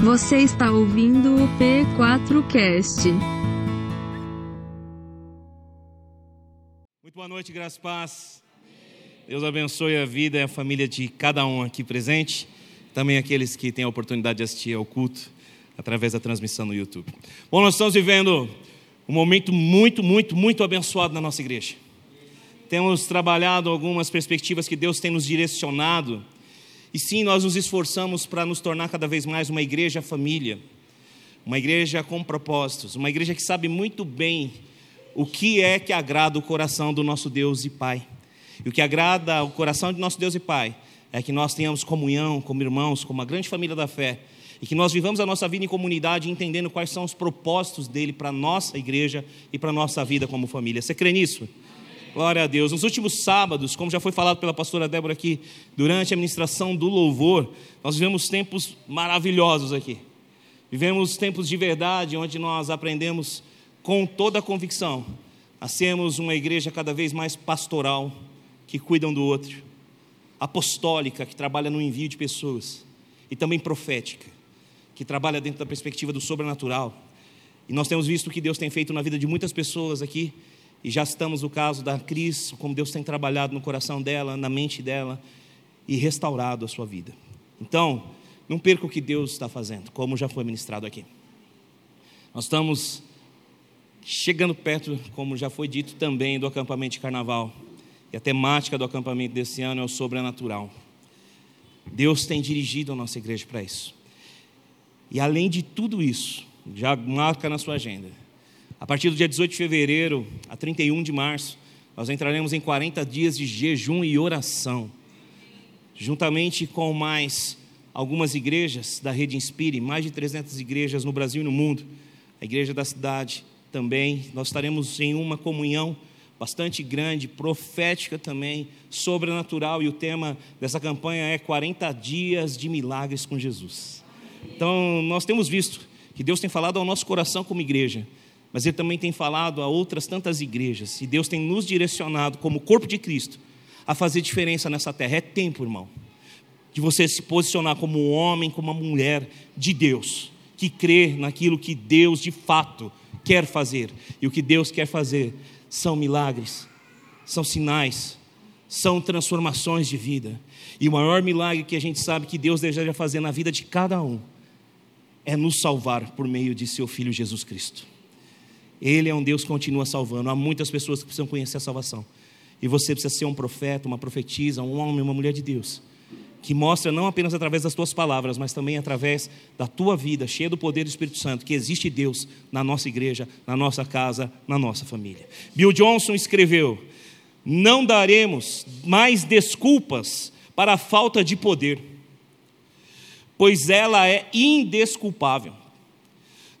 Você está ouvindo o P4Cast. Muito boa noite, graças paz. Deus abençoe a vida e a família de cada um aqui presente, também aqueles que têm a oportunidade de assistir ao culto através da transmissão no YouTube. Bom, nós estamos vivendo um momento muito, muito, muito abençoado na nossa igreja. Temos trabalhado algumas perspectivas que Deus tem nos direcionado e sim, nós nos esforçamos para nos tornar cada vez mais uma igreja família, uma igreja com propósitos, uma igreja que sabe muito bem o que é que agrada o coração do nosso Deus e Pai. E o que agrada o coração de nosso Deus e Pai é que nós tenhamos comunhão como irmãos, como uma grande família da fé, e que nós vivamos a nossa vida em comunidade entendendo quais são os propósitos dele para a nossa igreja e para a nossa vida como família. Você crê nisso? Glória a Deus. Nos últimos sábados, como já foi falado pela pastora Débora aqui, durante a ministração do louvor, nós vivemos tempos maravilhosos aqui. Vivemos tempos de verdade, onde nós aprendemos com toda a convicção a sermos uma igreja cada vez mais pastoral, que cuida um do outro, apostólica, que trabalha no envio de pessoas, e também profética, que trabalha dentro da perspectiva do sobrenatural. E nós temos visto o que Deus tem feito na vida de muitas pessoas aqui, e já estamos no caso da Cris, como Deus tem trabalhado no coração dela, na mente dela e restaurado a sua vida. Então, não perca o que Deus está fazendo, como já foi ministrado aqui. Nós estamos chegando perto, como já foi dito também, do acampamento de carnaval. E a temática do acampamento desse ano é o sobrenatural. Deus tem dirigido a nossa igreja para isso. E além de tudo isso, já marca na sua agenda a partir do dia 18 de fevereiro a 31 de março, nós entraremos em 40 dias de jejum e oração, juntamente com mais algumas igrejas da Rede Inspire, mais de 300 igrejas no Brasil e no mundo, a igreja da cidade também. Nós estaremos em uma comunhão bastante grande, profética também, sobrenatural, e o tema dessa campanha é 40 dias de milagres com Jesus. Então, nós temos visto que Deus tem falado ao nosso coração como igreja mas ele também tem falado a outras tantas igrejas, e Deus tem nos direcionado, como corpo de Cristo, a fazer diferença nessa terra. É tempo, irmão, de você se posicionar como um homem, como uma mulher de Deus, que crê naquilo que Deus de fato quer fazer. E o que Deus quer fazer são milagres, são sinais, são transformações de vida. E o maior milagre que a gente sabe que Deus deseja fazer na vida de cada um é nos salvar por meio de seu Filho Jesus Cristo. Ele é um Deus que continua salvando. Há muitas pessoas que precisam conhecer a salvação. E você precisa ser um profeta, uma profetisa, um homem, uma mulher de Deus, que mostra não apenas através das tuas palavras, mas também através da tua vida, cheia do poder do Espírito Santo, que existe Deus na nossa igreja, na nossa casa, na nossa família. Bill Johnson escreveu: Não daremos mais desculpas para a falta de poder, pois ela é indesculpável.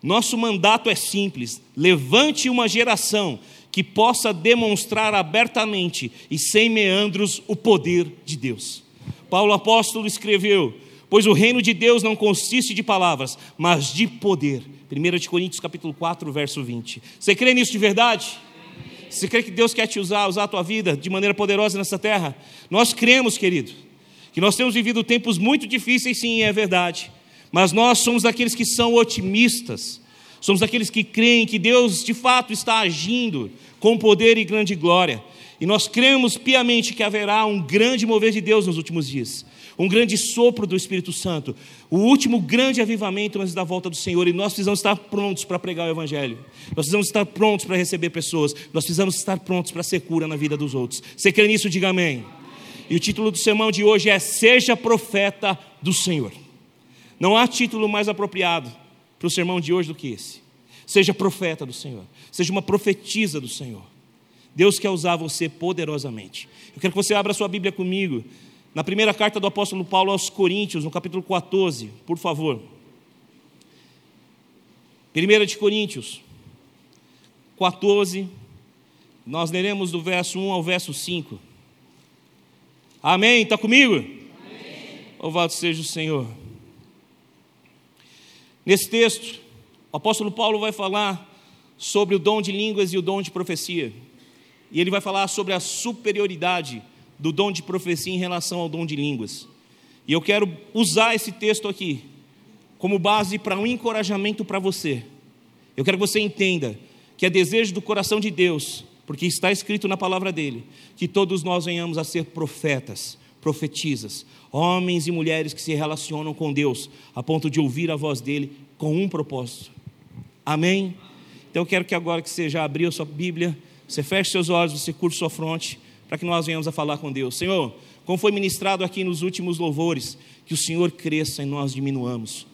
Nosso mandato é simples: levante uma geração que possa demonstrar abertamente e sem meandros o poder de Deus. Paulo apóstolo escreveu: Pois o reino de Deus não consiste de palavras, mas de poder. 1 Coríntios capítulo 4, verso 20. Você crê nisso de verdade? Você crê que Deus quer te usar, usar a tua vida de maneira poderosa nessa terra? Nós cremos, querido, que nós temos vivido tempos muito difíceis, sim, é verdade. Mas nós somos aqueles que são otimistas, somos aqueles que creem que Deus de fato está agindo com poder e grande glória. E nós cremos piamente que haverá um grande mover de Deus nos últimos dias, um grande sopro do Espírito Santo, o último grande avivamento antes da volta do Senhor. E nós precisamos estar prontos para pregar o Evangelho, nós precisamos estar prontos para receber pessoas, nós precisamos estar prontos para ser cura na vida dos outros. Você crê nisso? Diga amém. E o título do sermão de hoje é Seja Profeta do Senhor. Não há título mais apropriado para o sermão de hoje do que esse. Seja profeta do Senhor, seja uma profetisa do Senhor. Deus quer usar você poderosamente. Eu quero que você abra sua Bíblia comigo, na primeira carta do apóstolo Paulo aos Coríntios, no capítulo 14, por favor. 1 de Coríntios 14, nós leremos do verso 1 ao verso 5. Amém? Está comigo? Amém. Louvado seja o Senhor. Nesse texto, o apóstolo Paulo vai falar sobre o dom de línguas e o dom de profecia. E ele vai falar sobre a superioridade do dom de profecia em relação ao dom de línguas. E eu quero usar esse texto aqui como base para um encorajamento para você. Eu quero que você entenda que é desejo do coração de Deus, porque está escrito na palavra dele, que todos nós venhamos a ser profetas, profetisas, homens e mulheres que se relacionam com Deus, a ponto de ouvir a voz dele com um propósito. Amém? Então eu quero que agora que você já abriu sua Bíblia, você feche seus olhos, você curte sua fronte, para que nós venhamos a falar com Deus. Senhor, como foi ministrado aqui nos últimos louvores, que o Senhor cresça e nós diminuamos.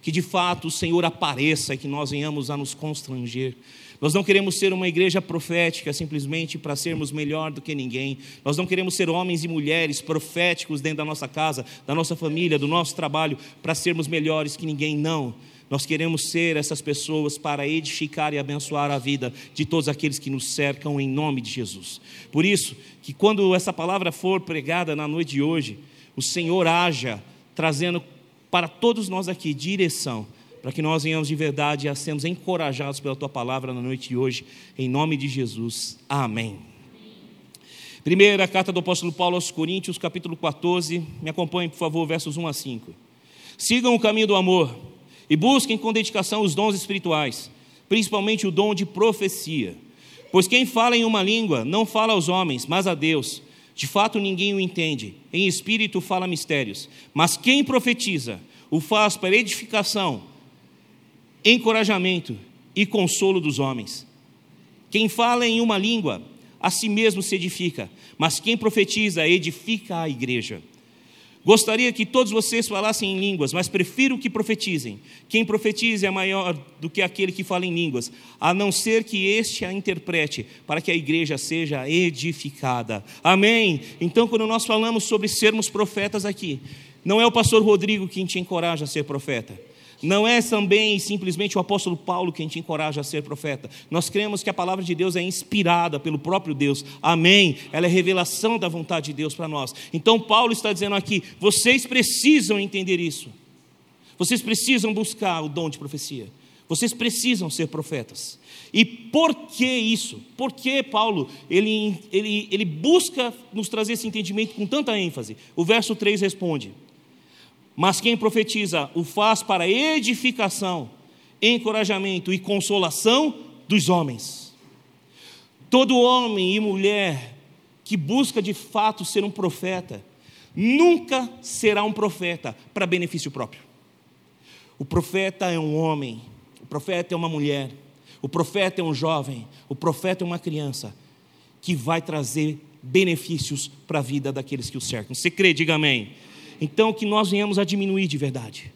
Que de fato o Senhor apareça e que nós venhamos a nos constranger. Nós não queremos ser uma igreja profética simplesmente para sermos melhor do que ninguém. Nós não queremos ser homens e mulheres proféticos dentro da nossa casa, da nossa família, do nosso trabalho, para sermos melhores que ninguém. Não. Nós queremos ser essas pessoas para edificar e abençoar a vida de todos aqueles que nos cercam em nome de Jesus. Por isso, que quando essa palavra for pregada na noite de hoje, o Senhor haja trazendo para todos nós aqui direção, para que nós venhamos de verdade a sermos encorajados pela tua palavra na noite de hoje, em nome de Jesus. Amém. Primeira carta do apóstolo Paulo aos Coríntios, capítulo 14. Me acompanhe, por favor, versos 1 a 5. Sigam o caminho do amor e busquem com dedicação os dons espirituais, principalmente o dom de profecia. Pois quem fala em uma língua não fala aos homens, mas a Deus. De fato, ninguém o entende. Em espírito fala mistérios. Mas quem profetiza o faz para edificação, encorajamento e consolo dos homens. Quem fala em uma língua, a si mesmo se edifica, mas quem profetiza edifica a igreja. Gostaria que todos vocês falassem em línguas, mas prefiro que profetizem. Quem profetize é maior do que aquele que fala em línguas, a não ser que este a interprete, para que a igreja seja edificada. Amém? Então, quando nós falamos sobre sermos profetas aqui, não é o pastor Rodrigo quem te encoraja a ser profeta. Não é também simplesmente o apóstolo Paulo quem te encoraja a ser profeta. Nós cremos que a palavra de Deus é inspirada pelo próprio Deus. Amém. Ela é revelação da vontade de Deus para nós. Então Paulo está dizendo aqui: vocês precisam entender isso. Vocês precisam buscar o dom de profecia. Vocês precisam ser profetas. E por que isso? Por que Paulo ele, ele, ele busca nos trazer esse entendimento com tanta ênfase? O verso 3 responde: mas quem profetiza o faz para edificação, encorajamento e consolação dos homens. Todo homem e mulher que busca de fato ser um profeta, nunca será um profeta para benefício próprio. O profeta é um homem, o profeta é uma mulher, o profeta é um jovem, o profeta é uma criança que vai trazer benefícios para a vida daqueles que o cercam. Você crê? Diga amém. Então, que nós venhamos a diminuir de verdade,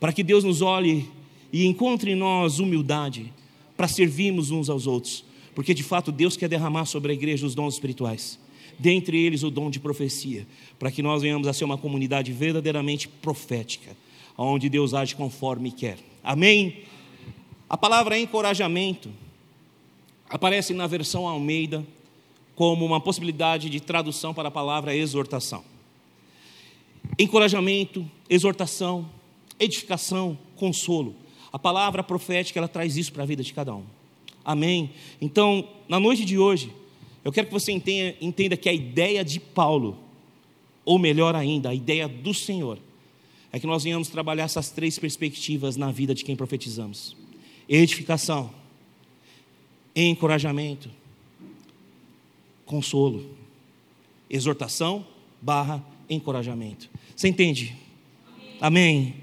para que Deus nos olhe e encontre em nós humildade para servirmos uns aos outros, porque de fato Deus quer derramar sobre a igreja os dons espirituais, dentre eles o dom de profecia, para que nós venhamos a ser uma comunidade verdadeiramente profética, onde Deus age conforme quer. Amém? A palavra encorajamento aparece na versão Almeida como uma possibilidade de tradução para a palavra exortação encorajamento, exortação, edificação, consolo. A palavra profética ela traz isso para a vida de cada um. Amém. Então, na noite de hoje, eu quero que você entenda, entenda que a ideia de Paulo, ou melhor ainda, a ideia do Senhor, é que nós venhamos trabalhar essas três perspectivas na vida de quem profetizamos: edificação, encorajamento, consolo, exortação barra encorajamento. Você entende? Amém.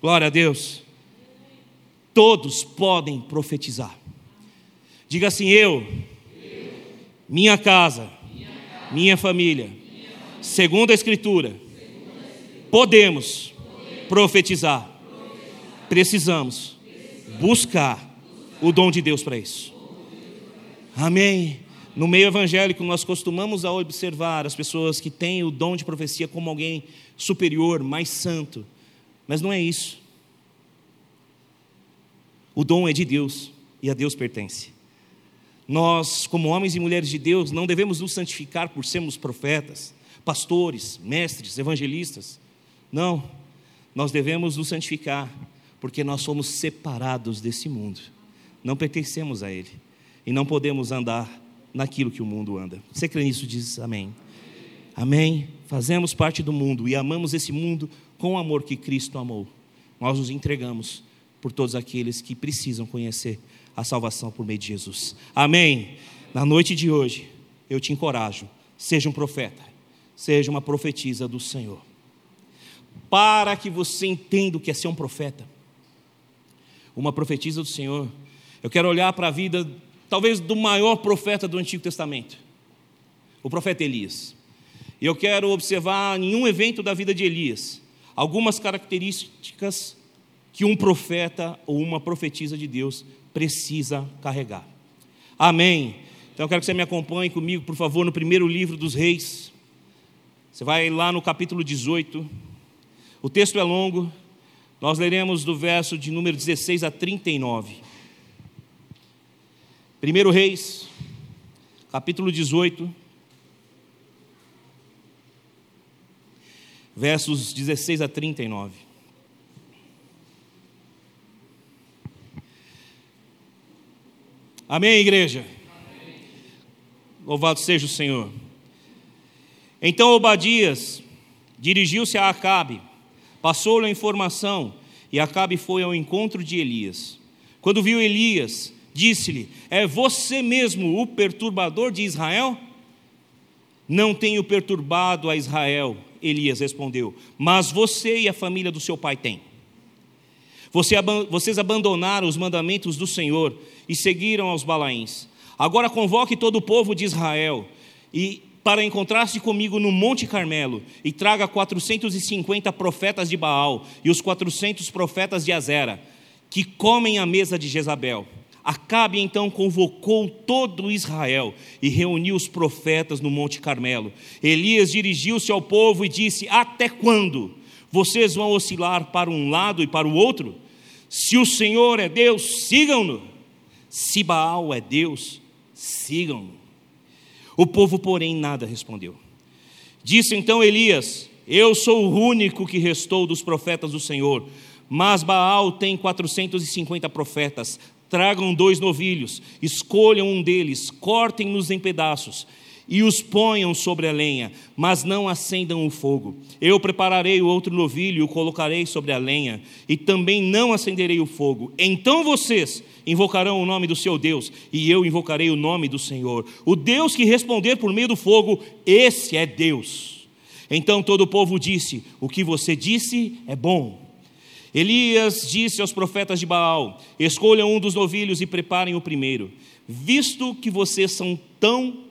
Glória a Deus. Todos podem profetizar. Diga assim: eu, minha casa, minha família, segundo a Escritura, podemos profetizar. Precisamos buscar o dom de Deus para isso. Amém. No meio evangélico, nós costumamos a observar as pessoas que têm o dom de profecia como alguém superior, mais santo, mas não é isso. O dom é de Deus e a Deus pertence. Nós, como homens e mulheres de Deus, não devemos nos santificar por sermos profetas, pastores, mestres, evangelistas. Não, nós devemos nos santificar porque nós somos separados desse mundo, não pertencemos a ele e não podemos andar naquilo que o mundo anda. Você crê nisso? Diz amém. Amém. Fazemos parte do mundo e amamos esse mundo com o amor que Cristo amou. nós nos entregamos por todos aqueles que precisam conhecer a salvação por meio de Jesus. Amém. Na noite de hoje, eu te encorajo, seja um profeta, seja uma profetisa do Senhor. Para que você entenda o que é ser um profeta, uma profetisa do Senhor, eu quero olhar para a vida, talvez, do maior profeta do Antigo Testamento, o profeta Elias. E eu quero observar em um evento da vida de Elias algumas características que um profeta ou uma profetisa de Deus precisa carregar. Amém. Então eu quero que você me acompanhe comigo, por favor, no primeiro livro dos Reis. Você vai lá no capítulo 18. O texto é longo. Nós leremos do verso de número 16 a 39. Primeiro Reis, capítulo 18. Versos 16 a 39. Amém, igreja? Amém. Louvado seja o Senhor. Então Obadias dirigiu-se a Acabe, passou-lhe a informação, e Acabe foi ao encontro de Elias. Quando viu Elias, disse-lhe: É você mesmo o perturbador de Israel? Não tenho perturbado a Israel, Elias respondeu, mas você e a família do seu pai têm. Você, vocês abandonaram os mandamentos do Senhor e seguiram aos Balaíns. Agora convoque todo o povo de Israel e para encontrar-se comigo no Monte Carmelo e traga 450 profetas de Baal e os 400 profetas de Azera, que comem à mesa de Jezabel. Acabe então convocou todo Israel e reuniu os profetas no Monte Carmelo. Elias dirigiu-se ao povo e disse: Até quando vocês vão oscilar para um lado e para o outro? Se o Senhor é Deus, sigam-no. Se Baal é Deus, sigam-no. O povo, porém, nada respondeu. Disse então Elias: Eu sou o único que restou dos profetas do Senhor, mas Baal tem 450 profetas. Tragam dois novilhos, escolham um deles, cortem-nos em pedaços e os ponham sobre a lenha, mas não acendam o fogo. Eu prepararei o outro novilho e o colocarei sobre a lenha, e também não acenderei o fogo. Então vocês invocarão o nome do seu Deus, e eu invocarei o nome do Senhor. O Deus que responder por meio do fogo, esse é Deus. Então todo o povo disse: O que você disse é bom. Elias disse aos profetas de Baal: Escolham um dos novilhos e preparem o primeiro, visto que vocês são tão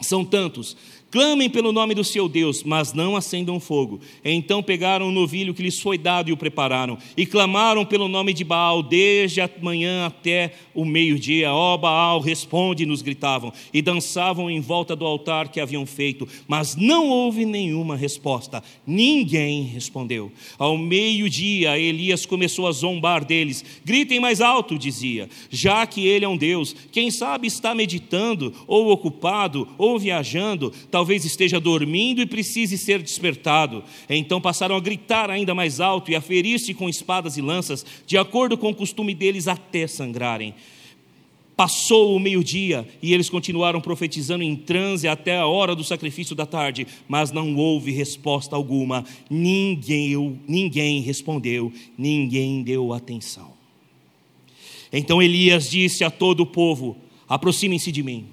são tantos. Clamem pelo nome do seu Deus, mas não acendam fogo. Então pegaram o novilho que lhes foi dado e o prepararam, e clamaram pelo nome de Baal desde a manhã até o meio-dia. Ó oh, Baal, responde, nos gritavam, e dançavam em volta do altar que haviam feito, mas não houve nenhuma resposta. Ninguém respondeu. Ao meio-dia, Elias começou a zombar deles. Gritem mais alto, dizia, já que ele é um Deus. Quem sabe está meditando, ou ocupado, ou viajando, talvez talvez esteja dormindo e precise ser despertado. Então passaram a gritar ainda mais alto e a ferir-se com espadas e lanças, de acordo com o costume deles, até sangrarem. Passou o meio-dia e eles continuaram profetizando em transe até a hora do sacrifício da tarde, mas não houve resposta alguma. Ninguém, ninguém respondeu, ninguém deu atenção. Então Elias disse a todo o povo: Aproximem-se de mim.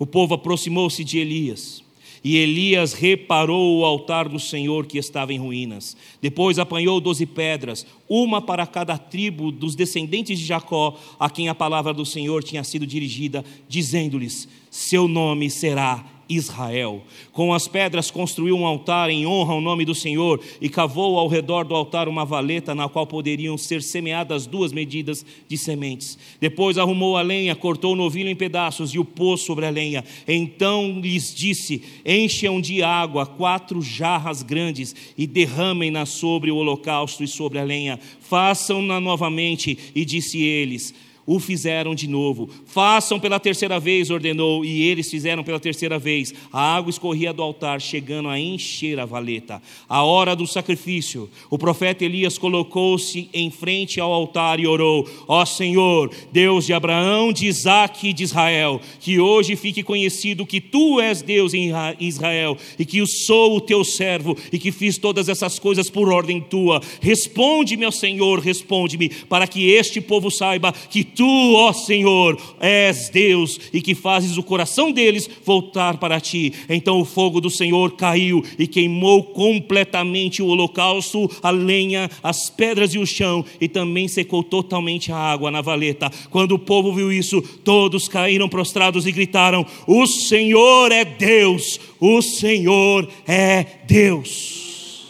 O povo aproximou-se de Elias. E Elias reparou o altar do Senhor que estava em ruínas. Depois apanhou doze pedras, uma para cada tribo dos descendentes de Jacó, a quem a palavra do Senhor tinha sido dirigida, dizendo-lhes: Seu nome será Israel. Com as pedras construiu um altar em honra ao nome do Senhor e cavou ao redor do altar uma valeta na qual poderiam ser semeadas duas medidas de sementes. Depois arrumou a lenha, cortou o novilho em pedaços e o pôs sobre a lenha. Então lhes disse: Encham de água quatro jarras grandes e derramem-na sobre o holocausto e sobre a lenha. Façam-na novamente. E disse eles: o fizeram de novo. Façam pela terceira vez, ordenou, e eles fizeram pela terceira vez. A água escorria do altar, chegando a encher a valeta. A hora do sacrifício, o profeta Elias colocou-se em frente ao altar e orou: Ó Senhor, Deus de Abraão, de Isaque e de Israel, que hoje fique conhecido que tu és Deus em Israel e que eu sou o teu servo e que fiz todas essas coisas por ordem tua. Responde, meu Senhor, responde-me, para que este povo saiba que tu, ó Senhor, és Deus e que fazes o coração deles voltar para ti. Então o fogo do Senhor caiu e queimou completamente o holocausto, a lenha, as pedras e o chão, e também secou totalmente a água na valeta. Quando o povo viu isso, todos caíram prostrados e gritaram: O Senhor é Deus, o Senhor é Deus.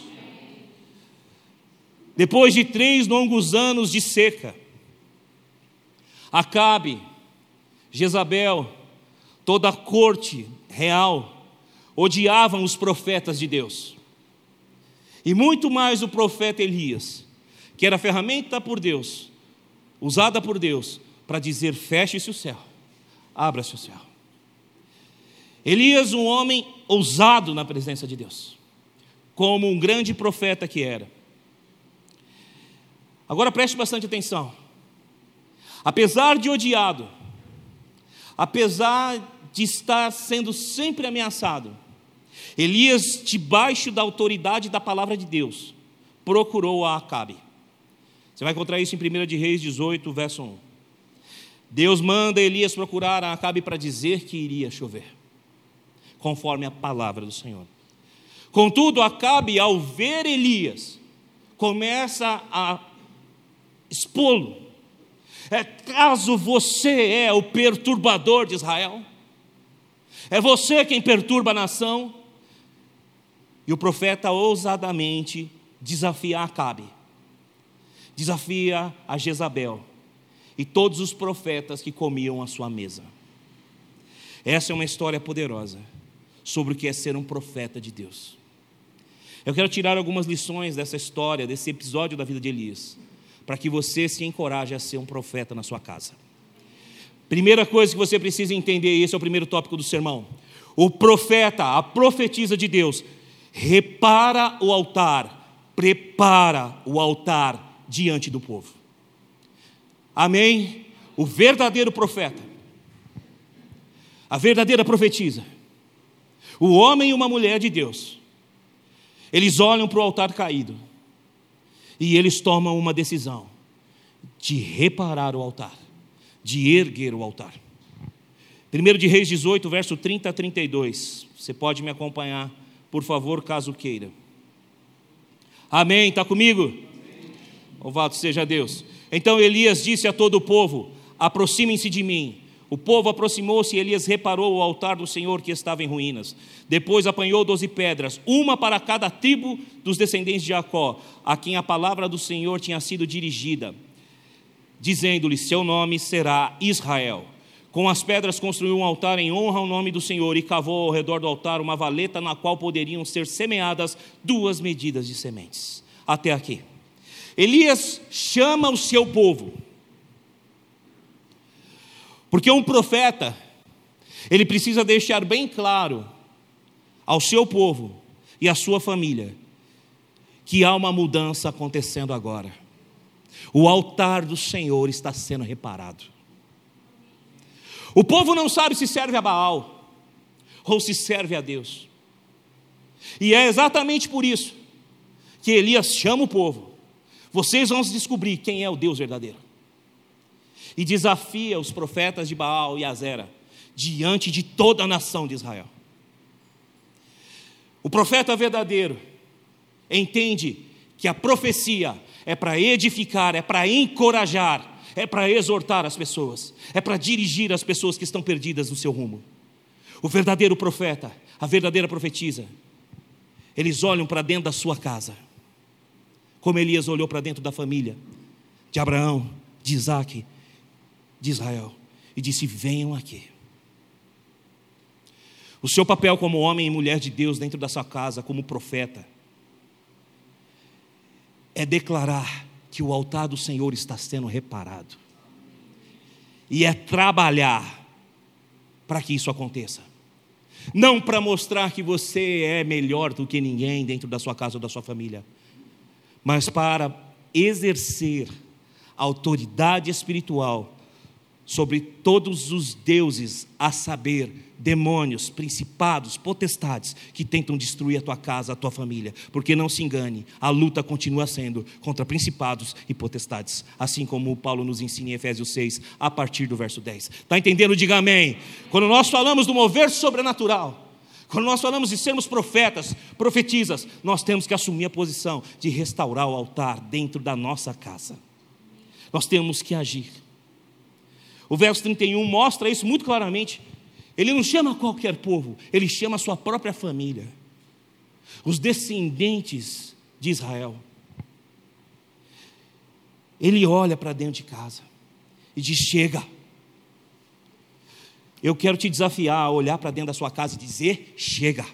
Depois de três longos anos de seca, Acabe, Jezabel, toda a corte real odiavam os profetas de Deus. E muito mais o profeta Elias, que era ferramenta por Deus, usada por Deus para dizer: feche-se o céu, abra-se o céu. Elias, um homem ousado na presença de Deus, como um grande profeta que era. Agora preste bastante atenção. Apesar de odiado, apesar de estar sendo sempre ameaçado, Elias, debaixo da autoridade da palavra de Deus, procurou a Acabe. Você vai encontrar isso em 1 de Reis 18, verso 1. Deus manda Elias procurar a Acabe para dizer que iria chover, conforme a palavra do Senhor. Contudo, Acabe, ao ver Elias, começa a expô-lo é caso você é o perturbador de Israel? É você quem perturba a nação? E o profeta ousadamente desafia Acabe, desafia a Jezabel e todos os profetas que comiam a sua mesa. Essa é uma história poderosa sobre o que é ser um profeta de Deus. Eu quero tirar algumas lições dessa história, desse episódio da vida de Elias para que você se encoraje a ser um profeta na sua casa. Primeira coisa que você precisa entender, esse é o primeiro tópico do sermão. O profeta, a profetisa de Deus, repara o altar, prepara o altar diante do povo. Amém? O verdadeiro profeta, a verdadeira profetisa, o homem e uma mulher de Deus, eles olham para o altar caído e eles tomam uma decisão de reparar o altar, de erguer o altar. 1 de Reis 18, verso 30 a 32. Você pode me acompanhar, por favor, caso queira. Amém? Está comigo? Louvado seja Deus. Então Elias disse a todo o povo: aproximem-se de mim. O povo aproximou-se e Elias reparou o altar do Senhor que estava em ruínas. Depois apanhou doze pedras, uma para cada tribo dos descendentes de Jacó, a quem a palavra do Senhor tinha sido dirigida, dizendo-lhe: Seu nome será Israel. Com as pedras construiu um altar em honra ao nome do Senhor e cavou ao redor do altar uma valeta na qual poderiam ser semeadas duas medidas de sementes. Até aqui. Elias chama o seu povo porque um profeta, ele precisa deixar bem claro ao seu povo e à sua família que há uma mudança acontecendo agora. O altar do Senhor está sendo reparado. O povo não sabe se serve a Baal ou se serve a Deus. E é exatamente por isso que Elias chama o povo. Vocês vão descobrir quem é o Deus verdadeiro e desafia os profetas de Baal e Azera diante de toda a nação de Israel. O profeta verdadeiro entende que a profecia é para edificar, é para encorajar, é para exortar as pessoas, é para dirigir as pessoas que estão perdidas no seu rumo. O verdadeiro profeta, a verdadeira profetisa, eles olham para dentro da sua casa, como Elias olhou para dentro da família de Abraão, de Isaac de Israel e disse: Venham aqui. O seu papel como homem e mulher de Deus dentro da sua casa, como profeta, é declarar que o altar do Senhor está sendo reparado. e é trabalhar para que isso aconteça. Não para mostrar que você é melhor do que ninguém dentro da sua casa ou da sua família, mas para exercer autoridade espiritual sobre todos os deuses, a saber, demônios, principados, potestades que tentam destruir a tua casa, a tua família. Porque não se engane, a luta continua sendo contra principados e potestades, assim como Paulo nos ensina em Efésios 6, a partir do verso 10. Está entendendo? Diga amém. Quando nós falamos do mover sobrenatural, quando nós falamos de sermos profetas, profetizas, nós temos que assumir a posição de restaurar o altar dentro da nossa casa. Nós temos que agir. O verso 31 mostra isso muito claramente. Ele não chama qualquer povo, ele chama a sua própria família, os descendentes de Israel. Ele olha para dentro de casa e diz: Chega. Eu quero te desafiar a olhar para dentro da sua casa e dizer: Chega.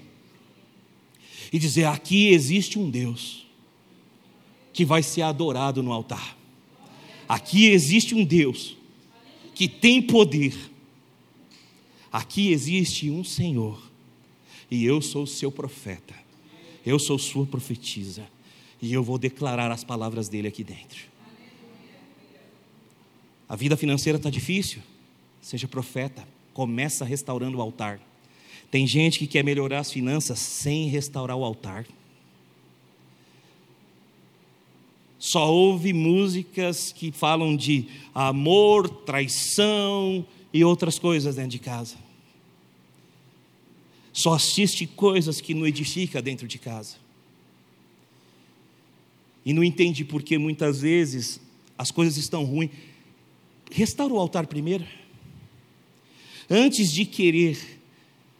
E dizer: Aqui existe um Deus que vai ser adorado no altar. Aqui existe um Deus que tem poder. Aqui existe um Senhor, e eu sou seu profeta, eu sou sua profetisa, e eu vou declarar as palavras dele aqui dentro. A vida financeira está difícil? Seja profeta, começa restaurando o altar. Tem gente que quer melhorar as finanças sem restaurar o altar. Só ouve músicas que falam de amor, traição e outras coisas dentro de casa. Só assiste coisas que não edifica dentro de casa. E não entende porque muitas vezes as coisas estão ruins. Restaura o altar primeiro. Antes de querer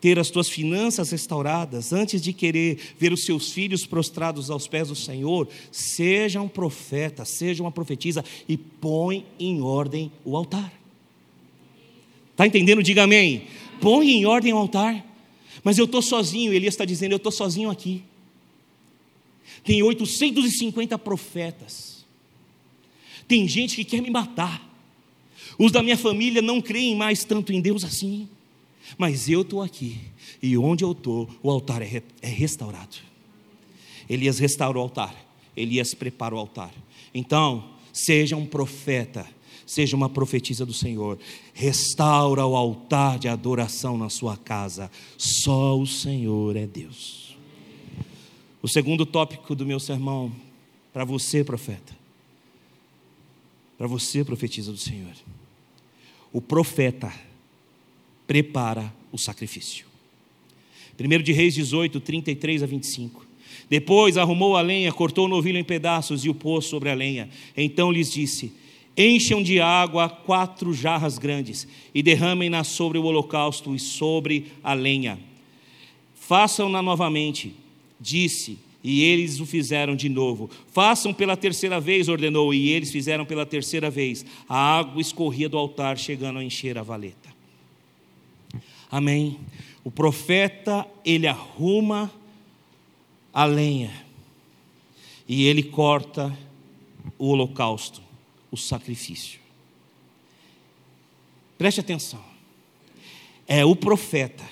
ter as tuas finanças restauradas, antes de querer ver os seus filhos prostrados aos pés do Senhor, seja um profeta, seja uma profetisa e põe em ordem o altar. Está entendendo? Diga amém. Põe em ordem o altar. Mas eu estou sozinho, Elias está dizendo, eu estou sozinho aqui. Tem 850 profetas. Tem gente que quer me matar. Os da minha família não creem mais tanto em Deus assim. Mas eu estou aqui, e onde eu estou, o altar é, é restaurado. Elias restaura o altar, Elias prepara o altar. Então, seja um profeta, seja uma profetisa do Senhor, restaura o altar de adoração na sua casa, só o Senhor é Deus. O segundo tópico do meu sermão, para você, profeta, para você, profetisa do Senhor, o profeta prepara o sacrifício. 1 de Reis 18, 33 a 25. Depois arrumou a lenha, cortou o novilho em pedaços e o pôs sobre a lenha. Então lhes disse: Encham de água quatro jarras grandes e derramem-na sobre o holocausto e sobre a lenha. Façam-na novamente, disse, e eles o fizeram de novo. Façam pela terceira vez, ordenou, e eles fizeram pela terceira vez. A água escorria do altar, chegando a encher a valeta. Amém. O profeta, ele arruma a lenha e ele corta o holocausto, o sacrifício. Preste atenção. É o profeta,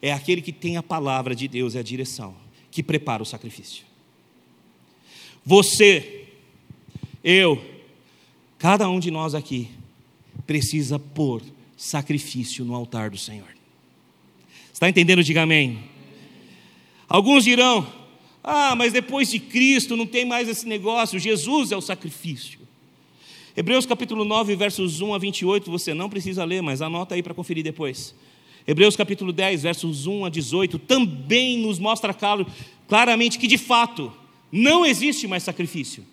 é aquele que tem a palavra de Deus e a direção, que prepara o sacrifício. Você, eu, cada um de nós aqui, precisa pôr sacrifício no altar do Senhor. Está entendendo? Diga amém. Alguns dirão: Ah, mas depois de Cristo não tem mais esse negócio, Jesus é o sacrifício. Hebreus capítulo 9, versos 1 a 28, você não precisa ler, mas anota aí para conferir depois. Hebreus capítulo 10, versos 1 a 18, também nos mostra claramente que de fato não existe mais sacrifício.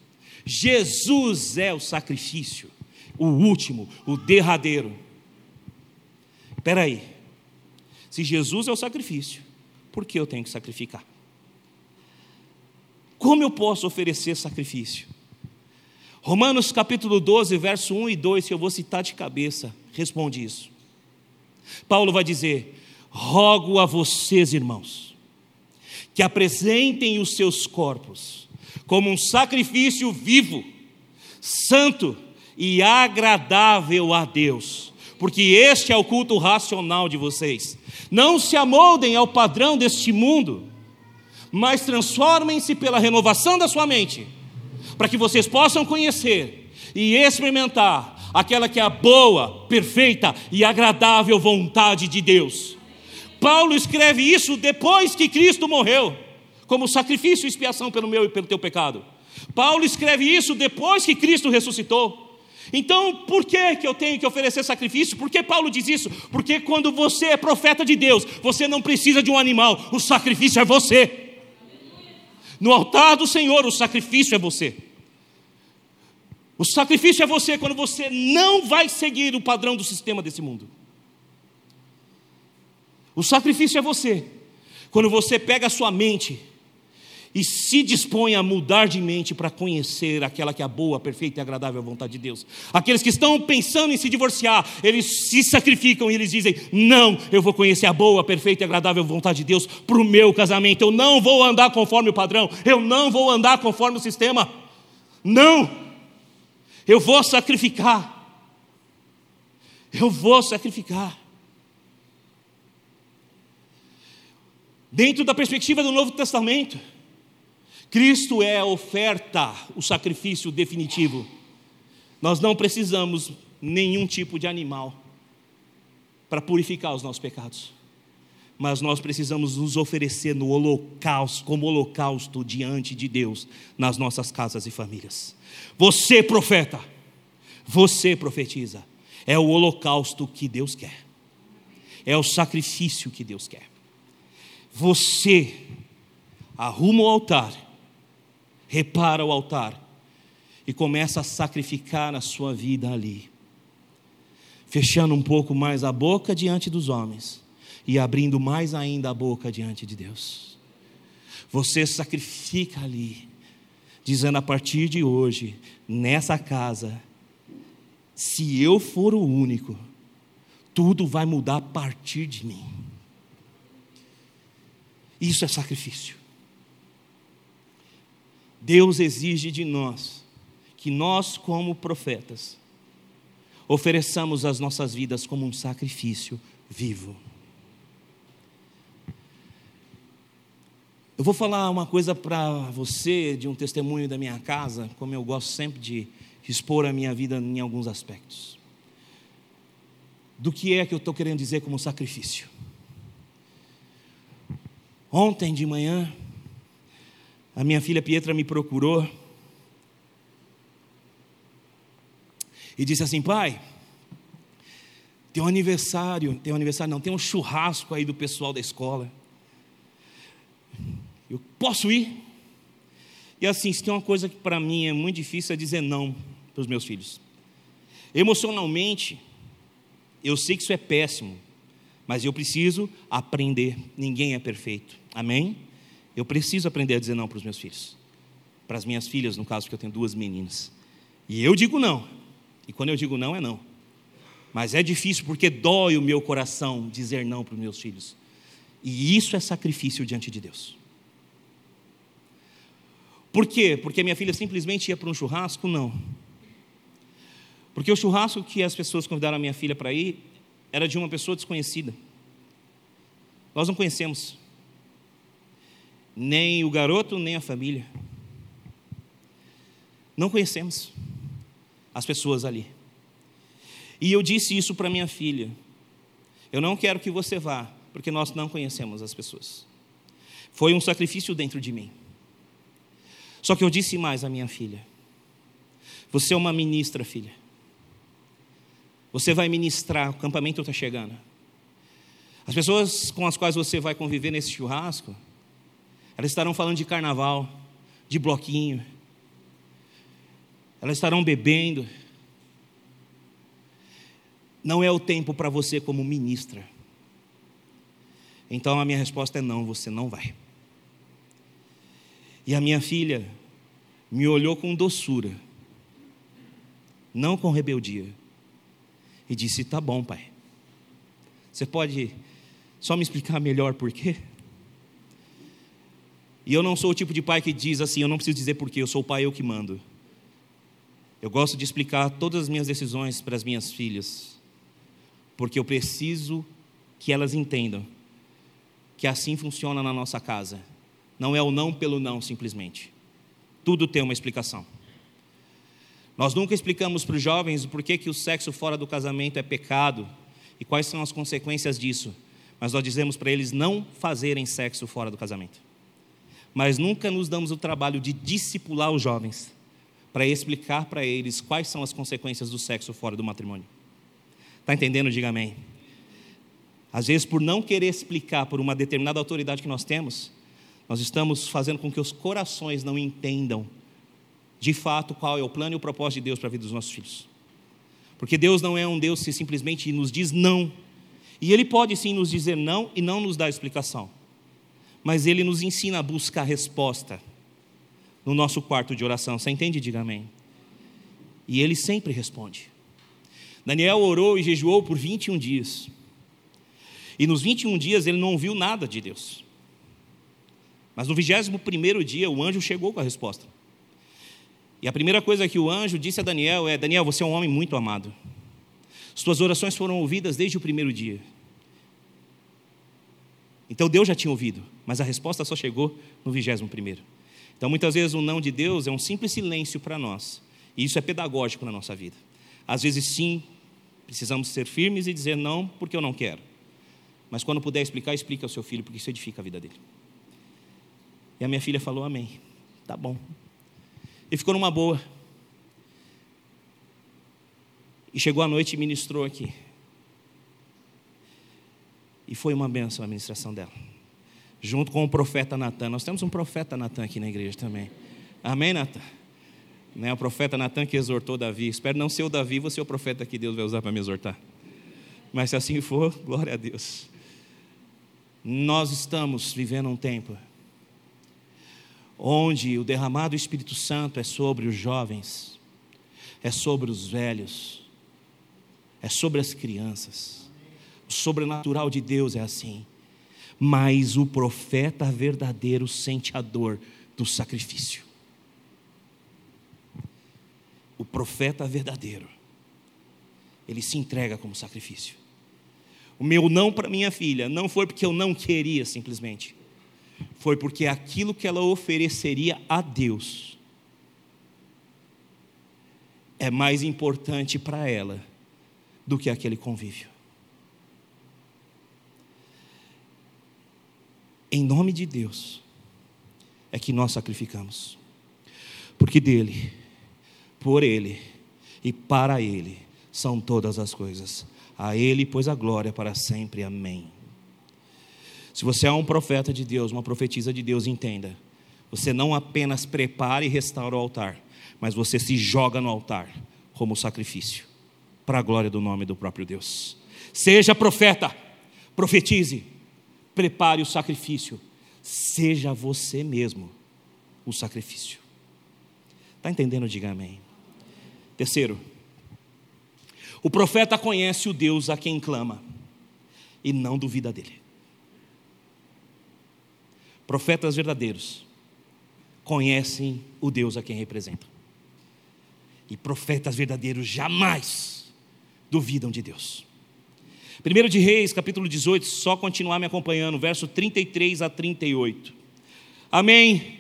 Jesus é o sacrifício, o último, o derradeiro. Espera aí. Se Jesus é o sacrifício, por que eu tenho que sacrificar? Como eu posso oferecer sacrifício? Romanos capítulo 12, verso 1 e 2, que eu vou citar de cabeça, responde isso. Paulo vai dizer: Rogo a vocês, irmãos, que apresentem os seus corpos como um sacrifício vivo, santo e agradável a Deus, porque este é o culto racional de vocês. Não se amoldem ao padrão deste mundo, mas transformem-se pela renovação da sua mente, para que vocês possam conhecer e experimentar aquela que é a boa, perfeita e agradável vontade de Deus. Paulo escreve isso depois que Cristo morreu, como sacrifício e expiação pelo meu e pelo teu pecado. Paulo escreve isso depois que Cristo ressuscitou. Então, por que, que eu tenho que oferecer sacrifício? Por que Paulo diz isso? Porque quando você é profeta de Deus, você não precisa de um animal, o sacrifício é você. No altar do Senhor, o sacrifício é você. O sacrifício é você quando você não vai seguir o padrão do sistema desse mundo. O sacrifício é você quando você pega a sua mente e se dispõe a mudar de mente para conhecer aquela que é a boa, perfeita e agradável vontade de Deus. Aqueles que estão pensando em se divorciar, eles se sacrificam e eles dizem: Não, eu vou conhecer a boa, perfeita e agradável vontade de Deus para o meu casamento. Eu não vou andar conforme o padrão, eu não vou andar conforme o sistema. Não, eu vou sacrificar. Eu vou sacrificar. Dentro da perspectiva do Novo Testamento, Cristo é a oferta, o sacrifício definitivo. Nós não precisamos nenhum tipo de animal para purificar os nossos pecados. Mas nós precisamos nos oferecer no holocausto, como holocausto diante de Deus, nas nossas casas e famílias. Você, profeta, você profetiza, é o holocausto que Deus quer, é o sacrifício que Deus quer. Você arruma o altar repara o altar e começa a sacrificar a sua vida ali, fechando um pouco mais a boca diante dos homens e abrindo mais ainda a boca diante de Deus. Você sacrifica ali, dizendo a partir de hoje, nessa casa, se eu for o único, tudo vai mudar a partir de mim. Isso é sacrifício. Deus exige de nós que nós, como profetas, ofereçamos as nossas vidas como um sacrifício vivo. Eu vou falar uma coisa para você de um testemunho da minha casa, como eu gosto sempre de expor a minha vida em alguns aspectos. Do que é que eu estou querendo dizer como sacrifício? Ontem de manhã, a minha filha Pietra me procurou e disse assim: pai, tem um aniversário, tem um aniversário, não, tem um churrasco aí do pessoal da escola. Eu posso ir? E assim, se tem uma coisa que para mim é muito difícil é dizer não para os meus filhos. Emocionalmente, eu sei que isso é péssimo, mas eu preciso aprender. Ninguém é perfeito. Amém? Eu preciso aprender a dizer não para os meus filhos. Para as minhas filhas, no caso, porque eu tenho duas meninas. E eu digo não. E quando eu digo não, é não. Mas é difícil porque dói o meu coração dizer não para os meus filhos. E isso é sacrifício diante de Deus. Por quê? Porque minha filha simplesmente ia para um churrasco? Não. Porque o churrasco que as pessoas convidaram a minha filha para ir era de uma pessoa desconhecida. Nós não conhecemos nem o garoto, nem a família. Não conhecemos as pessoas ali. E eu disse isso para minha filha. Eu não quero que você vá, porque nós não conhecemos as pessoas. Foi um sacrifício dentro de mim. Só que eu disse mais à minha filha: Você é uma ministra, filha. Você vai ministrar, o campamento está chegando. As pessoas com as quais você vai conviver nesse churrasco, elas estarão falando de carnaval, de bloquinho. Elas estarão bebendo. Não é o tempo para você como ministra. Então a minha resposta é não, você não vai. E a minha filha me olhou com doçura, não com rebeldia, e disse: Tá bom, pai. Você pode só me explicar melhor por quê? E eu não sou o tipo de pai que diz assim: eu não preciso dizer porquê, eu sou o pai, eu que mando. Eu gosto de explicar todas as minhas decisões para as minhas filhas, porque eu preciso que elas entendam que assim funciona na nossa casa. Não é o não pelo não, simplesmente. Tudo tem uma explicação. Nós nunca explicamos para os jovens o porquê que o sexo fora do casamento é pecado e quais são as consequências disso. Mas nós dizemos para eles não fazerem sexo fora do casamento. Mas nunca nos damos o trabalho de discipular os jovens para explicar para eles quais são as consequências do sexo fora do matrimônio. Está entendendo? Diga amém. Às vezes, por não querer explicar por uma determinada autoridade que nós temos, nós estamos fazendo com que os corações não entendam de fato qual é o plano e o propósito de Deus para a vida dos nossos filhos. Porque Deus não é um Deus que simplesmente nos diz não. E Ele pode sim nos dizer não e não nos dar explicação. Mas Ele nos ensina a buscar resposta no nosso quarto de oração. Você entende? Diga amém. E Ele sempre responde. Daniel orou e jejuou por 21 dias. E nos 21 dias ele não ouviu nada de Deus. Mas no 21 dia o anjo chegou com a resposta. E a primeira coisa que o anjo disse a Daniel é: Daniel, você é um homem muito amado. Suas orações foram ouvidas desde o primeiro dia. Então Deus já tinha ouvido, mas a resposta só chegou no 21 primeiro. Então muitas vezes o não de Deus é um simples silêncio para nós. E isso é pedagógico na nossa vida. Às vezes sim, precisamos ser firmes e dizer não porque eu não quero. Mas quando puder explicar, explique ao seu filho, porque isso edifica a vida dele. E a minha filha falou amém. Tá bom e ficou numa boa. E chegou à noite e ministrou aqui. E foi uma benção a ministração dela. Junto com o profeta Natan. Nós temos um profeta Natan aqui na igreja também. Amém, Natan? Né, o profeta Natan que exortou Davi. Espero não ser o Davi, você é o profeta que Deus vai usar para me exortar. Mas se assim for, glória a Deus. Nós estamos vivendo um tempo onde o derramado do Espírito Santo é sobre os jovens, é sobre os velhos, é sobre as crianças. O sobrenatural de Deus é assim. Mas o profeta verdadeiro sente a dor do sacrifício. O profeta verdadeiro, ele se entrega como sacrifício. O meu não para minha filha não foi porque eu não queria simplesmente foi porque aquilo que ela ofereceria a Deus é mais importante para ela do que aquele convívio. Em nome de Deus é que nós sacrificamos, porque dele, por ele e para ele são todas as coisas. A ele, pois, a glória para sempre. Amém. Se você é um profeta de Deus, uma profetisa de Deus, entenda. Você não apenas prepara e restaura o altar, mas você se joga no altar como sacrifício, para a glória do nome do próprio Deus. Seja profeta, profetize, prepare o sacrifício, seja você mesmo o sacrifício. Está entendendo? Diga amém. Terceiro, o profeta conhece o Deus a quem clama e não duvida dele. Profetas verdadeiros conhecem o Deus a quem representam. E profetas verdadeiros jamais duvidam de Deus. 1 de Reis, capítulo 18, só continuar me acompanhando, verso 33 a 38. Amém.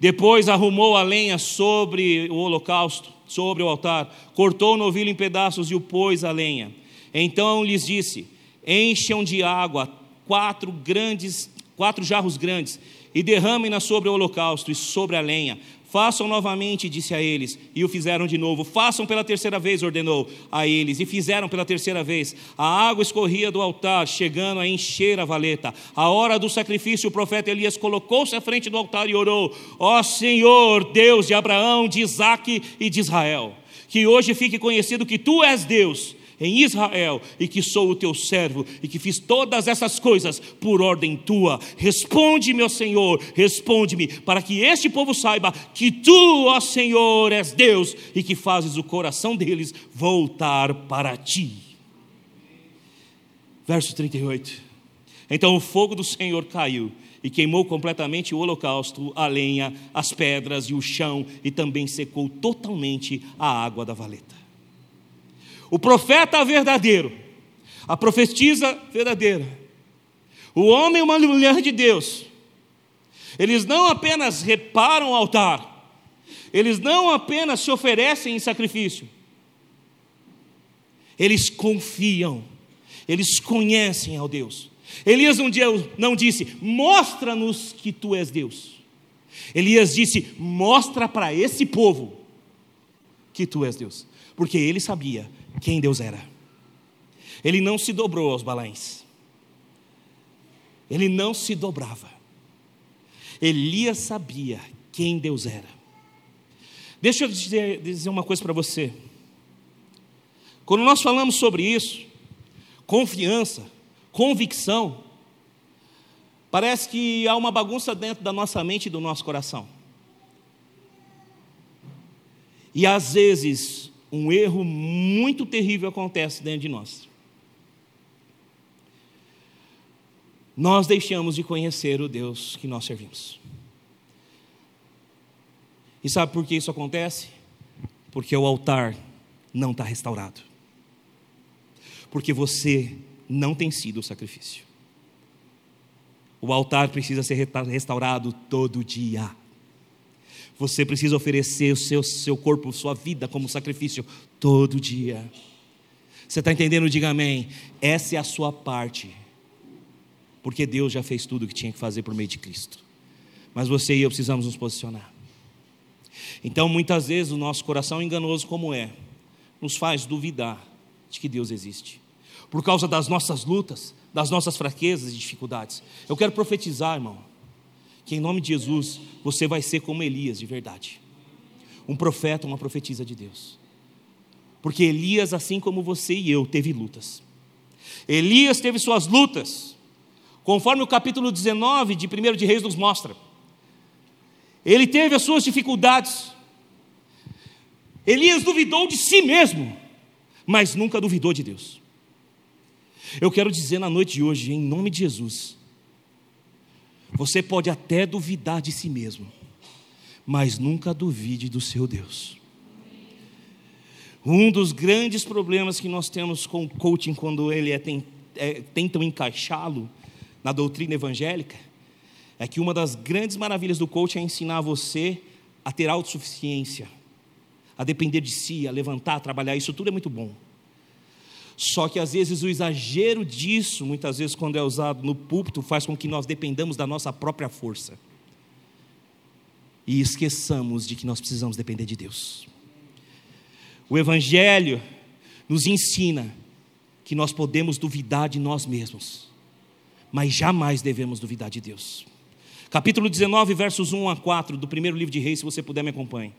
Depois arrumou a lenha sobre o holocausto, sobre o altar, cortou o novilho em pedaços e o pôs a lenha. Então lhes disse: Encham de água quatro grandes quatro jarros grandes, e derramem-na sobre o holocausto e sobre a lenha. Façam novamente, disse a eles, e o fizeram de novo. Façam pela terceira vez, ordenou a eles, e fizeram pela terceira vez. A água escorria do altar, chegando a encher a valeta. A hora do sacrifício, o profeta Elias colocou-se à frente do altar e orou: Ó Senhor, Deus de Abraão, de Isaque e de Israel, que hoje fique conhecido que tu és Deus em Israel e que sou o teu servo e que fiz todas essas coisas por ordem tua. Responde, meu Senhor, responde-me, para que este povo saiba que tu, ó Senhor, és Deus e que fazes o coração deles voltar para ti. Verso 38. Então o fogo do Senhor caiu e queimou completamente o holocausto, a lenha, as pedras e o chão, e também secou totalmente a água da valeta. O profeta verdadeiro, a profetisa verdadeira, o homem e uma mulher de Deus, eles não apenas reparam o altar, eles não apenas se oferecem em sacrifício, eles confiam, eles conhecem ao Deus. Elias um dia não disse, mostra-nos que tu és Deus. Elias disse, mostra para esse povo que tu és Deus. Porque ele sabia quem Deus era. Ele não se dobrou aos balães. Ele não se dobrava. Elias sabia quem Deus era. Deixa eu dizer, dizer uma coisa para você. Quando nós falamos sobre isso, confiança, convicção, parece que há uma bagunça dentro da nossa mente e do nosso coração. E às vezes, um erro muito terrível acontece dentro de nós. Nós deixamos de conhecer o Deus que nós servimos. E sabe por que isso acontece? Porque o altar não está restaurado. Porque você não tem sido o sacrifício. O altar precisa ser restaurado todo dia. Você precisa oferecer o seu, seu corpo, sua vida como sacrifício todo dia. Você está entendendo? Diga amém. Essa é a sua parte. Porque Deus já fez tudo o que tinha que fazer por meio de Cristo. Mas você e eu precisamos nos posicionar. Então, muitas vezes, o nosso coração enganoso, como é, nos faz duvidar de que Deus existe por causa das nossas lutas, das nossas fraquezas e dificuldades. Eu quero profetizar, irmão, que em nome de Jesus você vai ser como Elias de verdade. Um profeta, uma profetisa de Deus. Porque Elias, assim como você e eu, teve lutas. Elias teve suas lutas, conforme o capítulo 19 de 1 de Reis nos mostra. Ele teve as suas dificuldades. Elias duvidou de si mesmo, mas nunca duvidou de Deus. Eu quero dizer na noite de hoje, em nome de Jesus, você pode até duvidar de si mesmo, mas nunca duvide do seu Deus. Um dos grandes problemas que nós temos com o coaching, quando ele é, tem, é, tentam encaixá-lo na doutrina evangélica, é que uma das grandes maravilhas do coaching é ensinar você a ter autossuficiência, a depender de si, a levantar, a trabalhar. Isso tudo é muito bom. Só que às vezes o exagero disso, muitas vezes quando é usado no púlpito, faz com que nós dependamos da nossa própria força. E esqueçamos de que nós precisamos depender de Deus. O Evangelho nos ensina que nós podemos duvidar de nós mesmos, mas jamais devemos duvidar de Deus. Capítulo 19, versos 1 a 4 do primeiro livro de Reis, se você puder me acompanhe.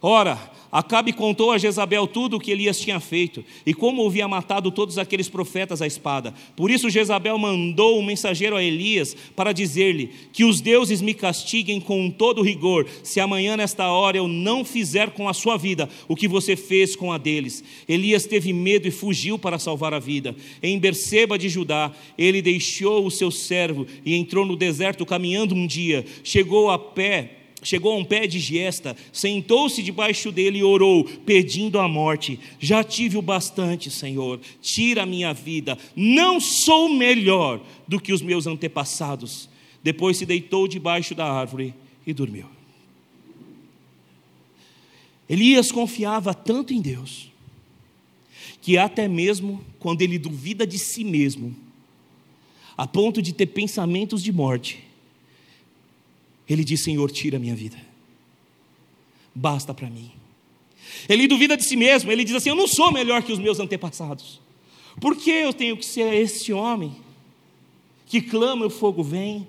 Ora, Acabe contou a Jezabel tudo o que Elias tinha feito e como havia matado todos aqueles profetas à espada. Por isso Jezabel mandou um mensageiro a Elias para dizer-lhe que os deuses me castiguem com todo rigor, se amanhã nesta hora eu não fizer com a sua vida o que você fez com a deles. Elias teve medo e fugiu para salvar a vida. Em Berseba de Judá, ele deixou o seu servo e entrou no deserto caminhando um dia. Chegou a pé chegou a um pé de giesta, sentou-se debaixo dele e orou, pedindo a morte. Já tive o bastante, Senhor, tira a minha vida. Não sou melhor do que os meus antepassados. Depois se deitou debaixo da árvore e dormiu. Elias confiava tanto em Deus, que até mesmo quando ele duvida de si mesmo, a ponto de ter pensamentos de morte, ele diz: Senhor, tira a minha vida, basta para mim. Ele duvida de si mesmo, ele diz assim: Eu não sou melhor que os meus antepassados, por que eu tenho que ser esse homem que clama e o fogo vem?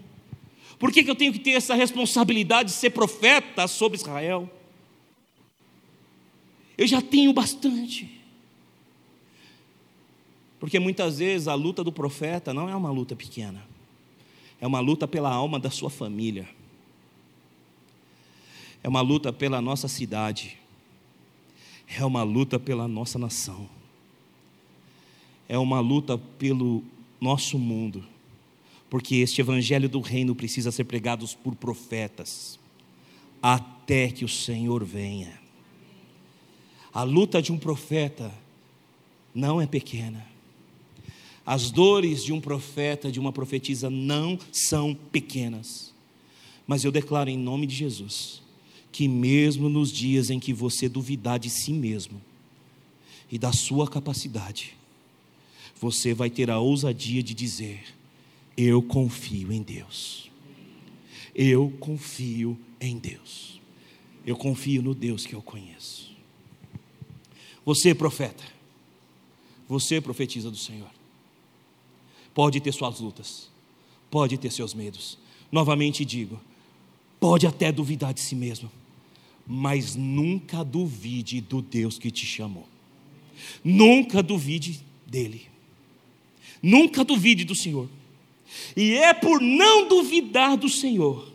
Por que, que eu tenho que ter essa responsabilidade de ser profeta sobre Israel? Eu já tenho bastante. Porque muitas vezes a luta do profeta não é uma luta pequena, é uma luta pela alma da sua família é uma luta pela nossa cidade, é uma luta pela nossa nação, é uma luta pelo nosso mundo, Porque este evangelho do reino precisa ser pregado por profetas, até que o Senhor venha. A luta de um profeta não é pequena. As dores de um profeta, de uma profetisa, não são pequenas. Mas eu declaro em nome de Jesus, que mesmo nos dias em que você duvidar de si mesmo e da sua capacidade, você vai ter a ousadia de dizer: Eu confio em Deus. Eu confio em Deus. Eu confio no Deus que eu conheço. Você, profeta, você profetiza do Senhor. Pode ter suas lutas, pode ter seus medos. Novamente digo, pode até duvidar de si mesmo, mas nunca duvide do Deus que te chamou. Nunca duvide dele. Nunca duvide do Senhor. E é por não duvidar do Senhor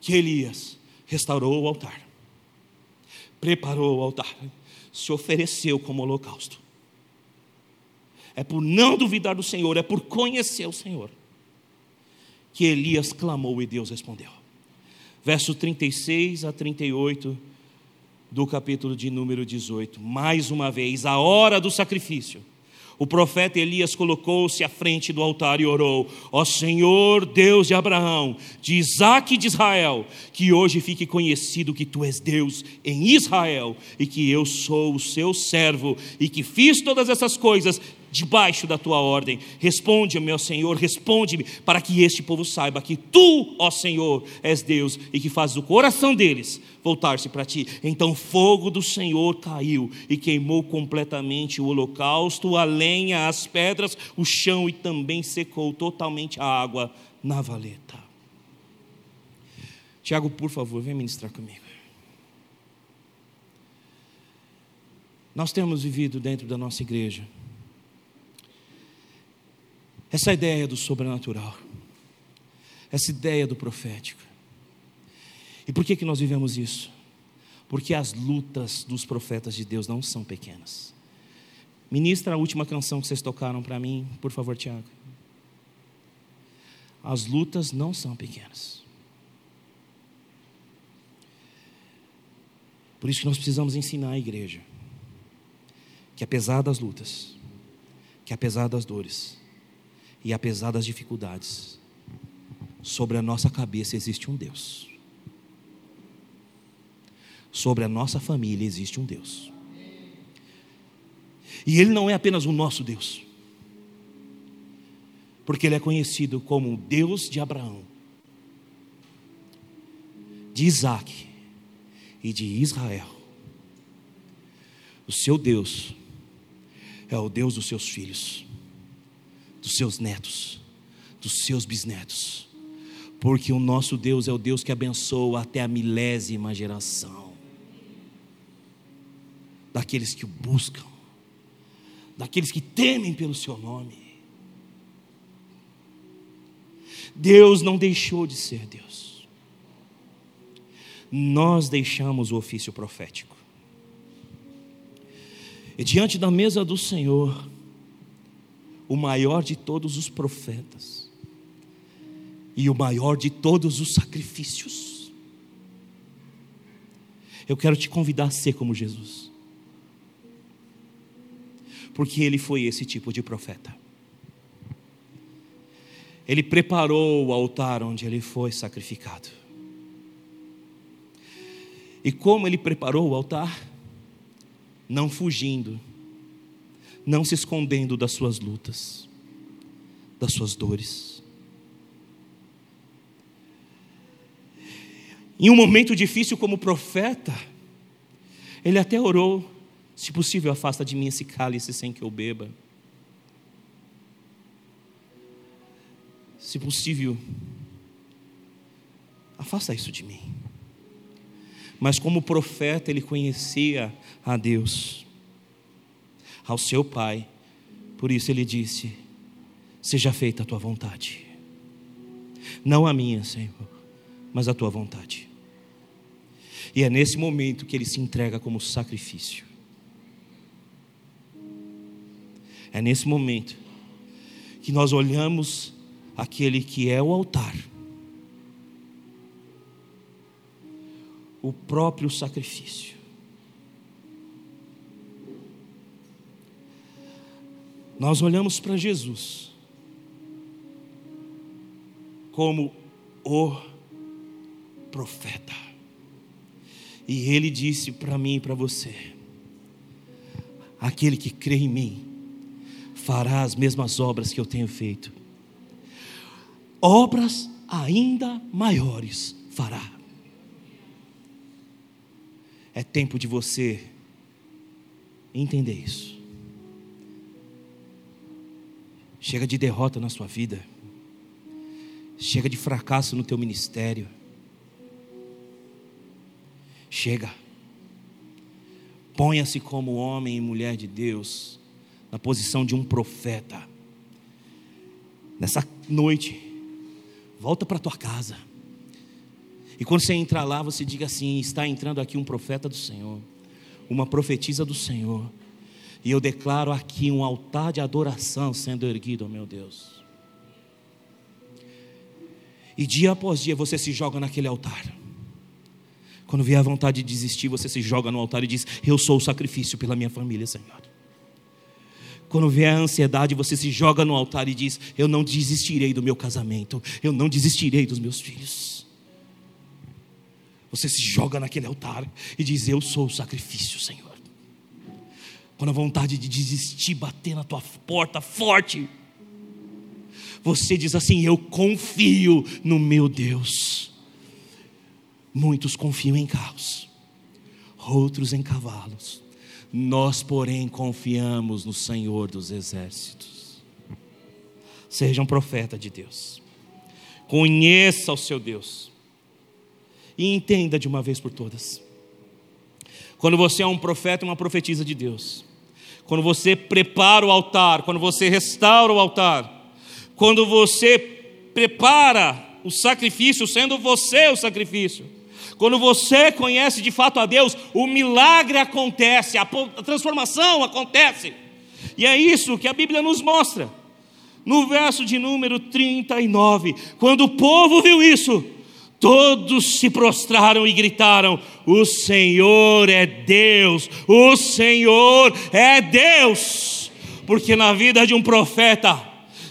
que Elias restaurou o altar, preparou o altar, se ofereceu como holocausto. É por não duvidar do Senhor, é por conhecer o Senhor, que Elias clamou e Deus respondeu. Verso 36 a 38 do capítulo de número 18. Mais uma vez, a hora do sacrifício o profeta Elias colocou-se à frente do altar e orou: Ó Senhor, Deus de Abraão, de Isaac e de Israel, que hoje fique conhecido que tu és Deus em Israel e que eu sou o seu servo e que fiz todas essas coisas debaixo da tua ordem. Responde, meu Senhor, responde-me, para que este povo saiba que tu, ó Senhor, és Deus e que fazes o coração deles voltar-se para ti. Então o fogo do Senhor caiu e queimou completamente o holocausto, a lenha, as pedras, o chão e também secou totalmente a água na valeta. Tiago, por favor, vem ministrar comigo. Nós temos vivido dentro da nossa igreja essa ideia do sobrenatural, essa ideia do profético. E por que, que nós vivemos isso? Porque as lutas dos profetas de Deus não são pequenas. Ministra a última canção que vocês tocaram para mim, por favor, Tiago. As lutas não são pequenas. Por isso que nós precisamos ensinar a igreja que apesar das lutas, que apesar das dores, e apesar das dificuldades, sobre a nossa cabeça existe um Deus. Sobre a nossa família existe um Deus. E Ele não é apenas o nosso Deus, porque Ele é conhecido como o Deus de Abraão, de Isaac e de Israel. O seu Deus é o Deus dos seus filhos dos seus netos, dos seus bisnetos, porque o nosso Deus é o Deus que abençoa até a milésima geração daqueles que o buscam, daqueles que temem pelo seu nome. Deus não deixou de ser Deus. Nós deixamos o ofício profético. E diante da mesa do Senhor, o maior de todos os profetas e o maior de todos os sacrifícios. Eu quero te convidar a ser como Jesus, porque ele foi esse tipo de profeta. Ele preparou o altar onde ele foi sacrificado. E como ele preparou o altar? Não fugindo, não se escondendo das suas lutas, das suas dores. Em um momento difícil como profeta, ele até orou: se possível, afasta de mim esse cálice sem que eu beba. Se possível, afasta isso de mim. Mas como profeta, ele conhecia a Deus ao seu pai. Por isso ele disse: Seja feita a tua vontade. Não a minha, Senhor, mas a tua vontade. E é nesse momento que ele se entrega como sacrifício. É nesse momento que nós olhamos aquele que é o altar, o próprio sacrifício. Nós olhamos para Jesus como o profeta. E ele disse para mim e para você: aquele que crê em mim fará as mesmas obras que eu tenho feito, obras ainda maiores fará. É tempo de você entender isso. Chega de derrota na sua vida. Chega de fracasso no teu ministério. Chega. Ponha-se como homem e mulher de Deus, na posição de um profeta. Nessa noite, volta para tua casa. E quando você entrar lá, você diga assim: está entrando aqui um profeta do Senhor, uma profetisa do Senhor. E eu declaro aqui um altar de adoração sendo erguido, meu Deus. E dia após dia você se joga naquele altar. Quando vier a vontade de desistir, você se joga no altar e diz: Eu sou o sacrifício pela minha família, Senhor. Quando vier a ansiedade, você se joga no altar e diz: Eu não desistirei do meu casamento, eu não desistirei dos meus filhos. Você se joga naquele altar e diz: Eu sou o sacrifício, Senhor. Quando a vontade de desistir bater na tua porta forte, você diz assim: Eu confio no meu Deus. Muitos confiam em carros, outros em cavalos. Nós, porém, confiamos no Senhor dos exércitos. Seja um profeta de Deus. Conheça o seu Deus. E entenda de uma vez por todas. Quando você é um profeta, uma profetisa de Deus. Quando você prepara o altar, quando você restaura o altar, quando você prepara o sacrifício, sendo você o sacrifício quando você conhece de fato a Deus, o milagre acontece, a transformação acontece. E é isso que a Bíblia nos mostra. No verso de número 39, quando o povo viu isso, todos se prostraram e gritaram: O Senhor é Deus, o Senhor é Deus. Porque na vida de um profeta,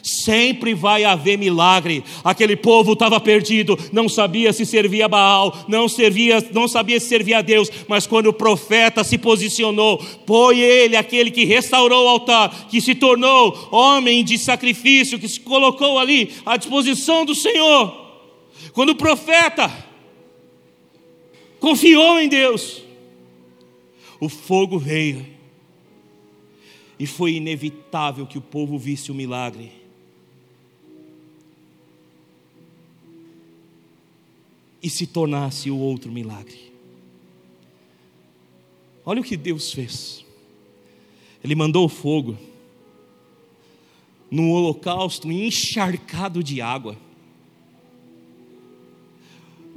Sempre vai haver milagre. Aquele povo estava perdido, não sabia se servia a Baal, não servia, não sabia se servia a Deus, mas quando o profeta se posicionou, foi ele aquele que restaurou o altar, que se tornou homem de sacrifício, que se colocou ali à disposição do Senhor. Quando o profeta confiou em Deus, o fogo veio. E foi inevitável que o povo visse o milagre. e se tornasse o outro milagre. Olha o que Deus fez. Ele mandou o fogo num holocausto encharcado de água.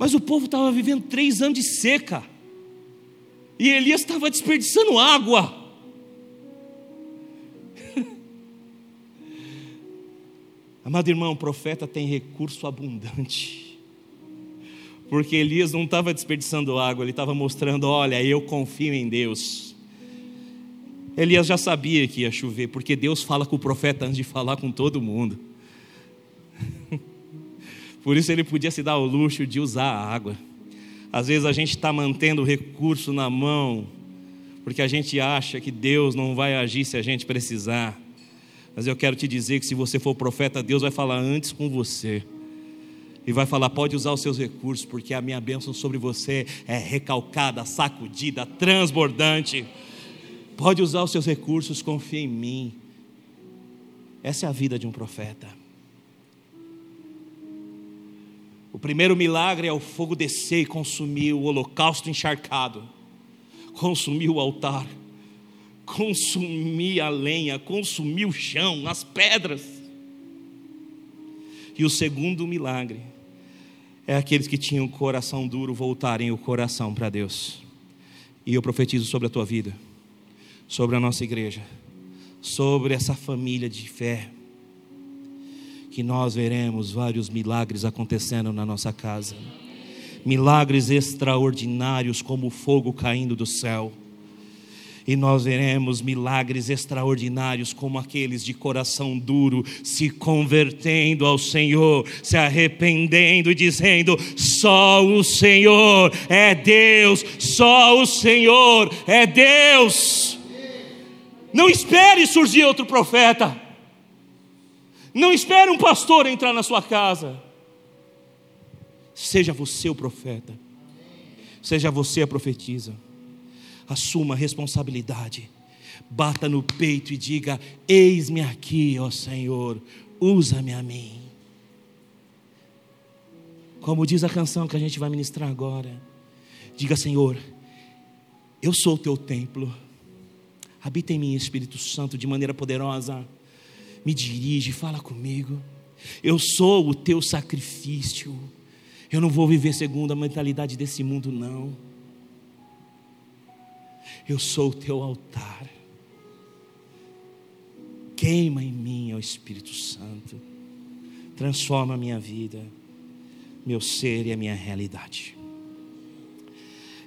Mas o povo estava vivendo três anos de seca. E Elias estava desperdiçando água. Amado irmão, o profeta tem recurso abundante porque Elias não estava desperdiçando água, ele estava mostrando: olha, eu confio em Deus. Elias já sabia que ia chover, porque Deus fala com o profeta antes de falar com todo mundo. Por isso ele podia se dar o luxo de usar a água. Às vezes a gente está mantendo o recurso na mão, porque a gente acha que Deus não vai agir se a gente precisar. Mas eu quero te dizer que se você for profeta, Deus vai falar antes com você e vai falar: pode usar os seus recursos, porque a minha bênção sobre você é recalcada, sacudida, transbordante. Pode usar os seus recursos, confia em mim. Essa é a vida de um profeta. O primeiro milagre é o fogo descer e consumir o holocausto encharcado, consumir o altar, consumir a lenha, consumir o chão, as pedras. E o segundo milagre é aqueles que tinham o coração duro voltarem o coração para Deus. E eu profetizo sobre a tua vida, sobre a nossa igreja, sobre essa família de fé, que nós veremos vários milagres acontecendo na nossa casa. Milagres extraordinários, como o fogo caindo do céu e nós veremos milagres extraordinários, como aqueles de coração duro se convertendo ao Senhor, se arrependendo e dizendo: só o Senhor é Deus, só o Senhor é Deus. Não espere surgir outro profeta, não espere um pastor entrar na sua casa. Seja você o profeta, seja você a profetisa assuma a responsabilidade. Bata no peito e diga: Eis-me aqui, ó Senhor, usa-me a mim. Como diz a canção que a gente vai ministrar agora, diga: Senhor, eu sou o teu templo, habita em mim, Espírito Santo, de maneira poderosa, me dirige, fala comigo. Eu sou o teu sacrifício. Eu não vou viver segundo a mentalidade desse mundo, não. Eu sou o teu altar. Queima em mim, ó Espírito Santo. Transforma a minha vida, meu ser e a minha realidade.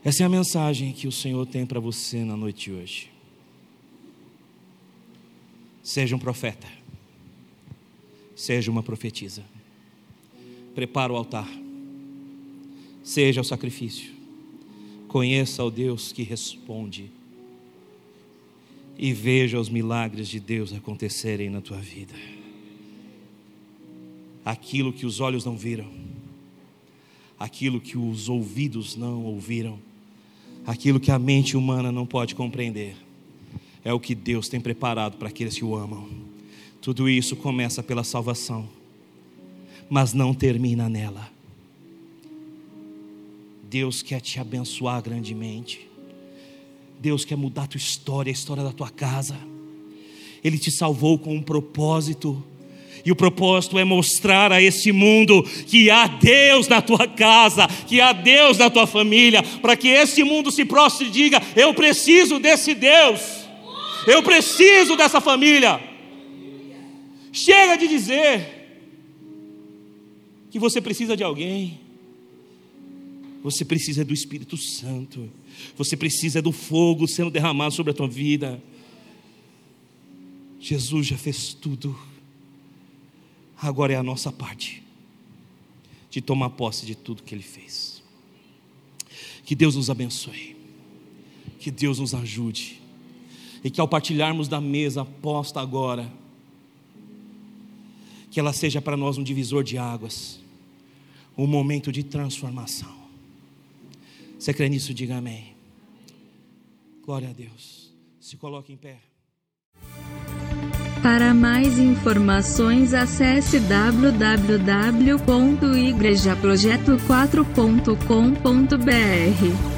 Essa é a mensagem que o Senhor tem para você na noite de hoje. Seja um profeta, seja uma profetisa. Prepara o altar, seja o sacrifício Conheça o Deus que responde e veja os milagres de Deus acontecerem na tua vida. Aquilo que os olhos não viram, aquilo que os ouvidos não ouviram, aquilo que a mente humana não pode compreender, é o que Deus tem preparado para aqueles que o amam. Tudo isso começa pela salvação, mas não termina nela. Deus quer te abençoar grandemente. Deus quer mudar a tua história, a história da tua casa. Ele te salvou com um propósito. E o propósito é mostrar a esse mundo que há Deus na tua casa, que há Deus na tua família, para que esse mundo se prostre e diga: Eu preciso desse Deus, eu preciso dessa família. Chega de dizer que você precisa de alguém. Você precisa do Espírito Santo. Você precisa do fogo sendo derramado sobre a tua vida. Jesus já fez tudo. Agora é a nossa parte de tomar posse de tudo que Ele fez. Que Deus nos abençoe. Que Deus nos ajude. E que ao partilharmos da mesa posta agora, que ela seja para nós um divisor de águas, um momento de transformação você crê nisso? Diga amém. Glória a Deus. Se coloque em pé. Para mais informações, acesse www.igrejaprojeto4.com.br.